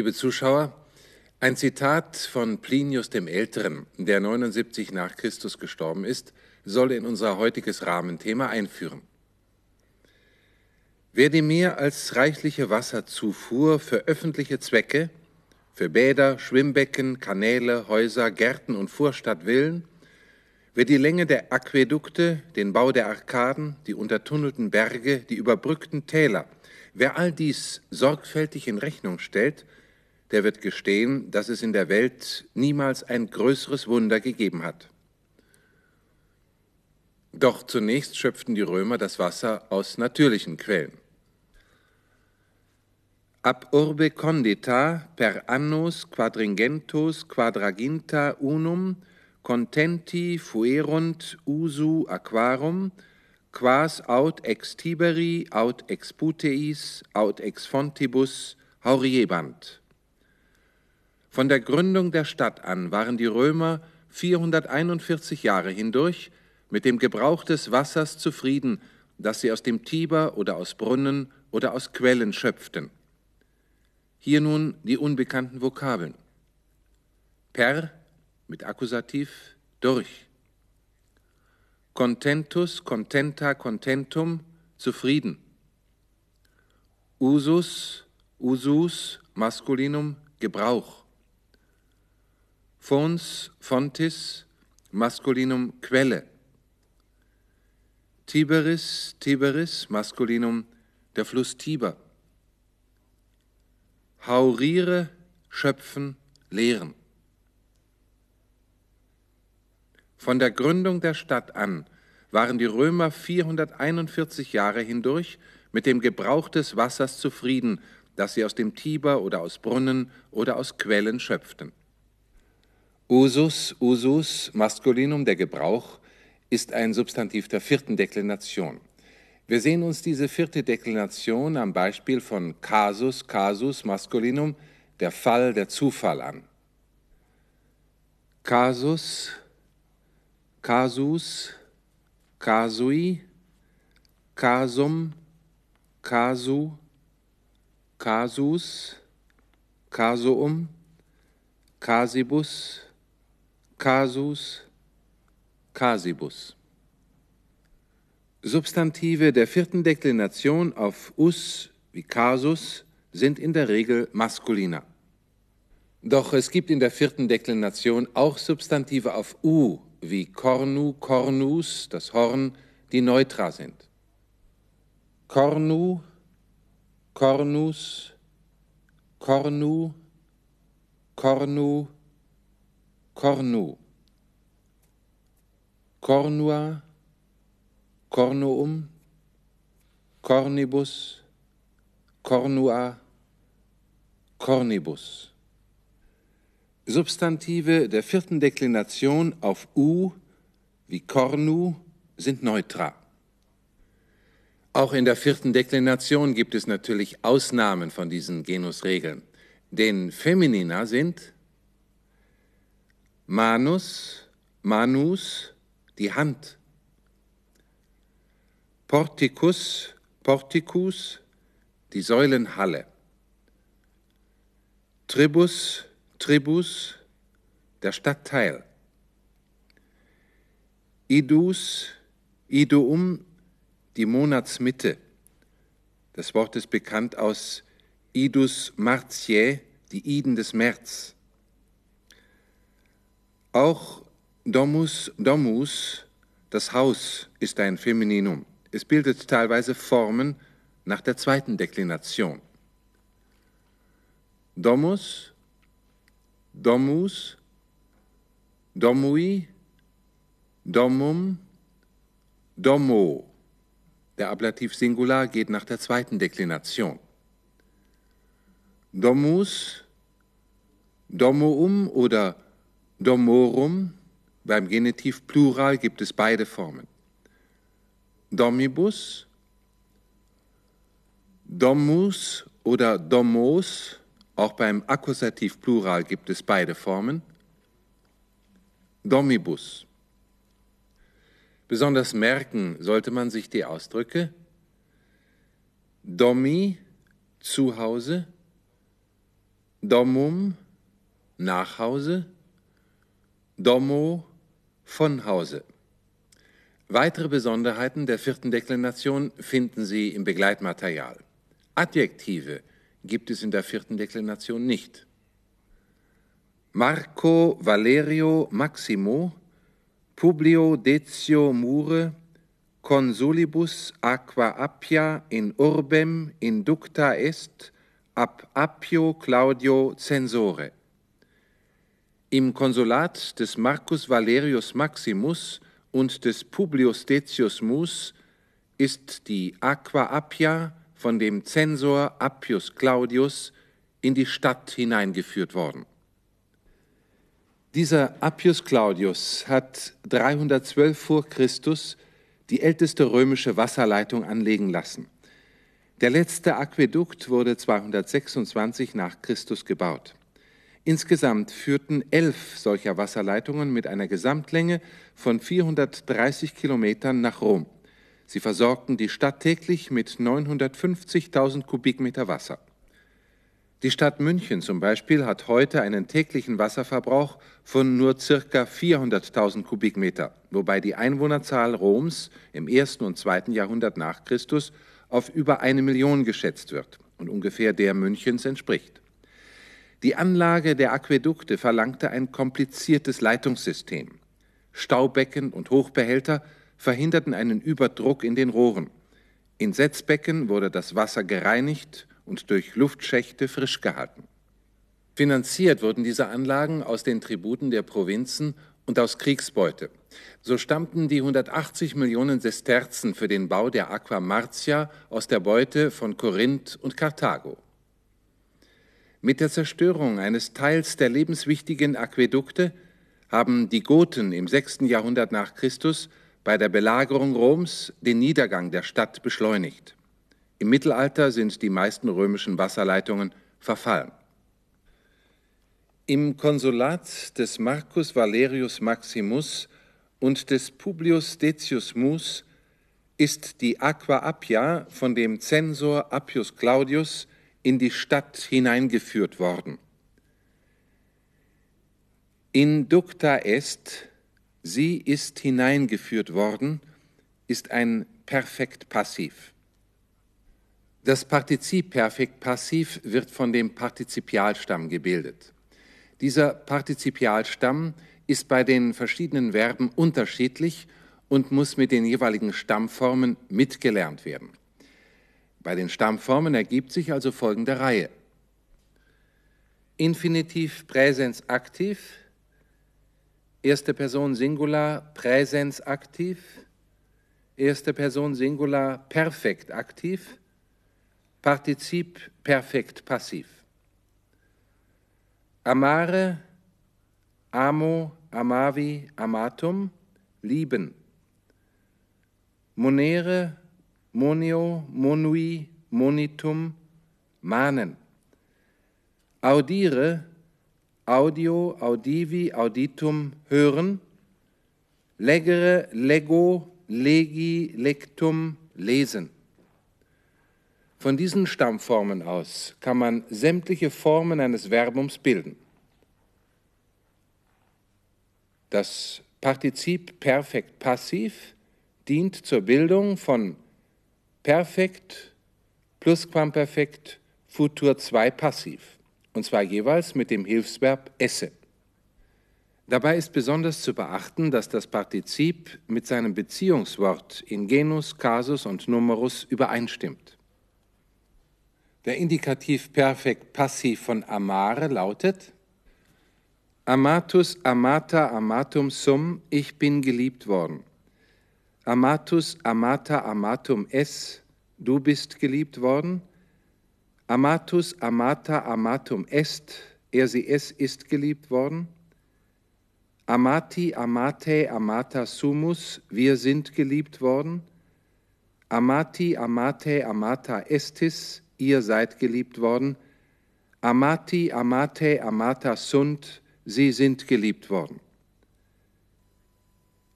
Liebe Zuschauer, ein Zitat von Plinius dem Älteren, der 79 nach Christus gestorben ist, soll in unser heutiges Rahmenthema einführen. Wer die mehr als reichliche Wasserzufuhr für öffentliche Zwecke, für Bäder, Schwimmbecken, Kanäle, Häuser, Gärten und Vorstadt willen, wer die Länge der Aquädukte, den Bau der Arkaden, die untertunnelten Berge, die überbrückten Täler, wer all dies sorgfältig in Rechnung stellt, der wird gestehen, dass es in der Welt niemals ein größeres Wunder gegeben hat. Doch zunächst schöpften die Römer das Wasser aus natürlichen Quellen. Ab urbe condita per annus quadringentus quadraginta unum contenti fuerunt usu aquarum quas aut ex tiberi aut ex puteis aut ex fontibus hauriebant. Von der Gründung der Stadt an waren die Römer 441 Jahre hindurch mit dem Gebrauch des Wassers zufrieden, das sie aus dem Tiber oder aus Brunnen oder aus Quellen schöpften. Hier nun die unbekannten Vokabeln. Per mit Akkusativ durch. Contentus, contenta, contentum, zufrieden. Usus, usus, Maskulinum, Gebrauch. Fons, fontis, Maskulinum, Quelle. Tiberis, Tiberis, Maskulinum, der Fluss Tiber. Hauriere, schöpfen, lehren. Von der Gründung der Stadt an waren die Römer 441 Jahre hindurch mit dem Gebrauch des Wassers zufrieden, das sie aus dem Tiber oder aus Brunnen oder aus Quellen schöpften. Usus, usus, Maskulinum, der Gebrauch, ist ein Substantiv der vierten Deklination. Wir sehen uns diese vierte Deklination am Beispiel von Casus, Casus, Maskulinum, der Fall, der Zufall an. Casus, Casus, Casui, Casum, Casu, Casus, Casuum, Casibus, Casus, Casibus. Substantive der vierten Deklination auf us wie casus sind in der Regel maskuliner. Doch es gibt in der vierten Deklination auch Substantive auf u wie cornu, cornus, das Horn, die neutra sind. Cornu, cornus, cornu, cornu, cornu. Cornua, cornuum, cornibus, cornua, cornibus. Substantive der vierten Deklination auf u wie cornu sind neutra. Auch in der vierten Deklination gibt es natürlich Ausnahmen von diesen Genusregeln. Denn Feminina sind manus, manus, die Hand, Porticus, Porticus, die Säulenhalle. Tribus, Tribus, der Stadtteil. Idus, Iduum, die Monatsmitte. Das Wort ist bekannt aus Idus Martiae, die Iden des März. Auch Domus, Domus, das Haus ist ein Femininum. Es bildet teilweise Formen nach der zweiten Deklination. Domus, Domus, Domui, Domum, Domo. Der Ablativ Singular geht nach der zweiten Deklination. Domus, Domoum oder Domorum, beim Genitiv Plural gibt es beide Formen. Domibus, Domus oder Domos, auch beim Akkusativ Plural gibt es beide Formen. Domibus. Besonders merken sollte man sich die Ausdrücke Domi, zu Hause, Domum, nach Hause, Domo, von Hause. Weitere Besonderheiten der vierten Deklination finden Sie im Begleitmaterial. Adjektive gibt es in der vierten Deklination nicht. Marco Valerio Maximo, Publio Decio Mure, consulibus aqua appia in urbem inducta est ab Appio Claudio Censore. Im Konsulat des Marcus Valerius Maximus und des Publius Decius Mus ist die Aqua Appia von dem Zensor Appius Claudius in die Stadt hineingeführt worden. Dieser Appius Claudius hat 312 vor Christus die älteste römische Wasserleitung anlegen lassen. Der letzte Aquädukt wurde 226 nach Christus gebaut. Insgesamt führten elf solcher Wasserleitungen mit einer Gesamtlänge von 430 Kilometern nach Rom. Sie versorgten die Stadt täglich mit 950.000 Kubikmeter Wasser. Die Stadt München zum Beispiel hat heute einen täglichen Wasserverbrauch von nur circa 400.000 Kubikmeter, wobei die Einwohnerzahl Roms im ersten und zweiten Jahrhundert nach Christus auf über eine Million geschätzt wird und ungefähr der Münchens entspricht. Die Anlage der Aquädukte verlangte ein kompliziertes Leitungssystem. Staubecken und Hochbehälter verhinderten einen Überdruck in den Rohren. In Setzbecken wurde das Wasser gereinigt und durch Luftschächte frisch gehalten. Finanziert wurden diese Anlagen aus den Tributen der Provinzen und aus Kriegsbeute. So stammten die 180 Millionen Sesterzen für den Bau der Aqua Marcia aus der Beute von Korinth und Karthago. Mit der Zerstörung eines Teils der lebenswichtigen Aquädukte haben die Goten im 6. Jahrhundert nach Christus bei der Belagerung Roms den Niedergang der Stadt beschleunigt. Im Mittelalter sind die meisten römischen Wasserleitungen verfallen. Im Konsulat des Marcus Valerius Maximus und des Publius Decius Mus ist die Aqua Appia von dem Zensor Appius Claudius in die Stadt hineingeführt worden. Inducta est, sie ist hineingeführt worden, ist ein Perfekt Passiv. Das Partizip Perfekt Passiv wird von dem Partizipialstamm gebildet. Dieser Partizipialstamm ist bei den verschiedenen Verben unterschiedlich und muss mit den jeweiligen Stammformen mitgelernt werden. Bei den Stammformen ergibt sich also folgende Reihe. Infinitiv Präsens aktiv, erste Person Singular Präsens aktiv, erste Person Singular Perfekt aktiv, Partizip Perfekt passiv. Amare, amo, amavi, amatum, lieben. Monere, monio, monui, monitum, mahnen. Audire, audio, audivi, auditum, hören. Legere, lego, legi, lectum, lesen. Von diesen Stammformen aus kann man sämtliche Formen eines Verbums bilden. Das Partizip Perfekt Passiv dient zur Bildung von Perfekt, Plusquamperfekt, Futur 2 Passiv, und zwar jeweils mit dem Hilfsverb esse. Dabei ist besonders zu beachten, dass das Partizip mit seinem Beziehungswort in Genus, Kasus und Numerus übereinstimmt. Der Indikativ Perfekt Passiv von amare lautet Amatus amata amatum sum, ich bin geliebt worden. Amatus amata amatum es, du bist geliebt worden. Amatus amata amatum est, er sie es ist geliebt worden. Amati amate amata sumus, wir sind geliebt worden. Amati amate amata estis, ihr seid geliebt worden. Amati, amate, amata sunt, sie sind geliebt worden.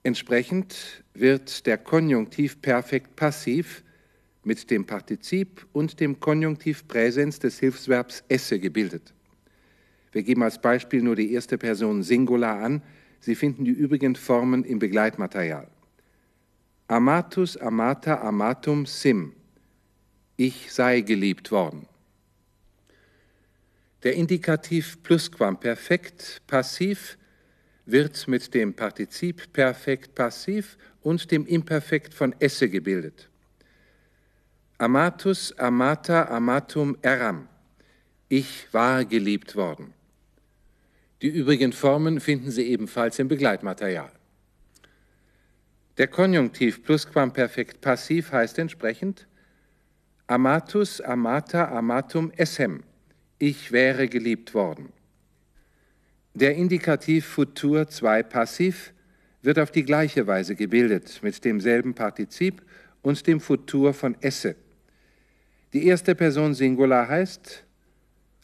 Entsprechend wird der Konjunktiv perfekt passiv mit dem Partizip und dem Konjunktiv Präsens des Hilfsverbs esse gebildet. Wir geben als Beispiel nur die erste Person Singular an. Sie finden die übrigen Formen im Begleitmaterial. Amatus, amata, amatum, sim. Ich sei geliebt worden. Der Indikativ Plusquamperfekt passiv wird mit dem Partizip Perfekt passiv und dem Imperfekt von esse gebildet. Amatus, amata, amatum, eram. Ich war geliebt worden. Die übrigen Formen finden Sie ebenfalls im Begleitmaterial. Der Konjunktiv Plusquamperfekt passiv heißt entsprechend Amatus, amata, amatum, essem. Ich wäre geliebt worden. Der Indikativ Futur 2 passiv wird auf die gleiche Weise gebildet, mit demselben Partizip und dem Futur von esse. Die erste Person Singular heißt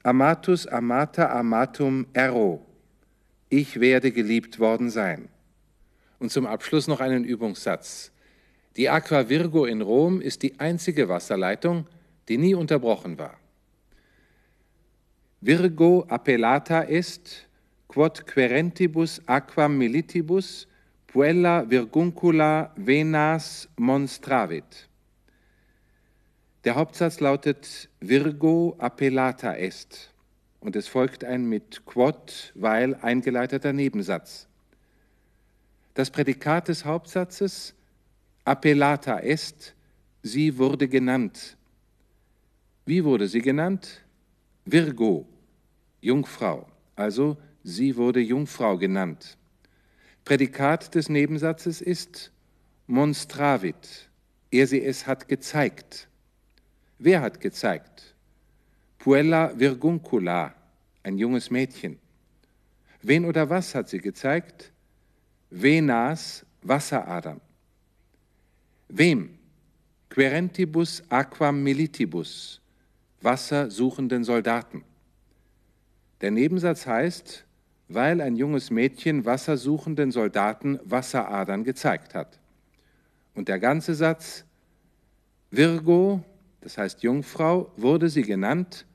Amatus, amata, amatum, ero ich werde geliebt worden sein. Und zum Abschluss noch einen Übungssatz. Die Aqua Virgo in Rom ist die einzige Wasserleitung, die nie unterbrochen war. Virgo appellata est, quod querentibus aquam militibus, puella virguncula venas monstravit. Der Hauptsatz lautet Virgo appellata est und es folgt ein mit quod, weil eingeleiteter Nebensatz. Das Prädikat des Hauptsatzes appellata est, sie wurde genannt. Wie wurde sie genannt? Virgo, Jungfrau, also sie wurde Jungfrau genannt. Prädikat des Nebensatzes ist monstravit, er sie es hat gezeigt. Wer hat gezeigt? Puella virguncula, ein junges Mädchen. Wen oder was hat sie gezeigt? Venas, Wasseradern. Wem? Querentibus aquam militibus, wassersuchenden Soldaten. Der Nebensatz heißt, weil ein junges Mädchen wassersuchenden Soldaten Wasseradern gezeigt hat. Und der ganze Satz, Virgo, das heißt Jungfrau, wurde sie genannt,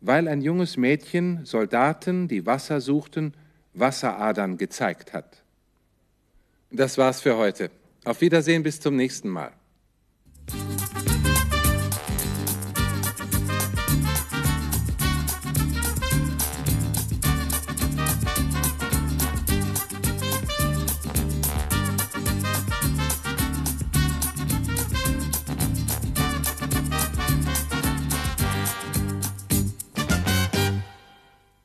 weil ein junges Mädchen Soldaten, die Wasser suchten, Wasseradern gezeigt hat. Das war's für heute. Auf Wiedersehen bis zum nächsten Mal.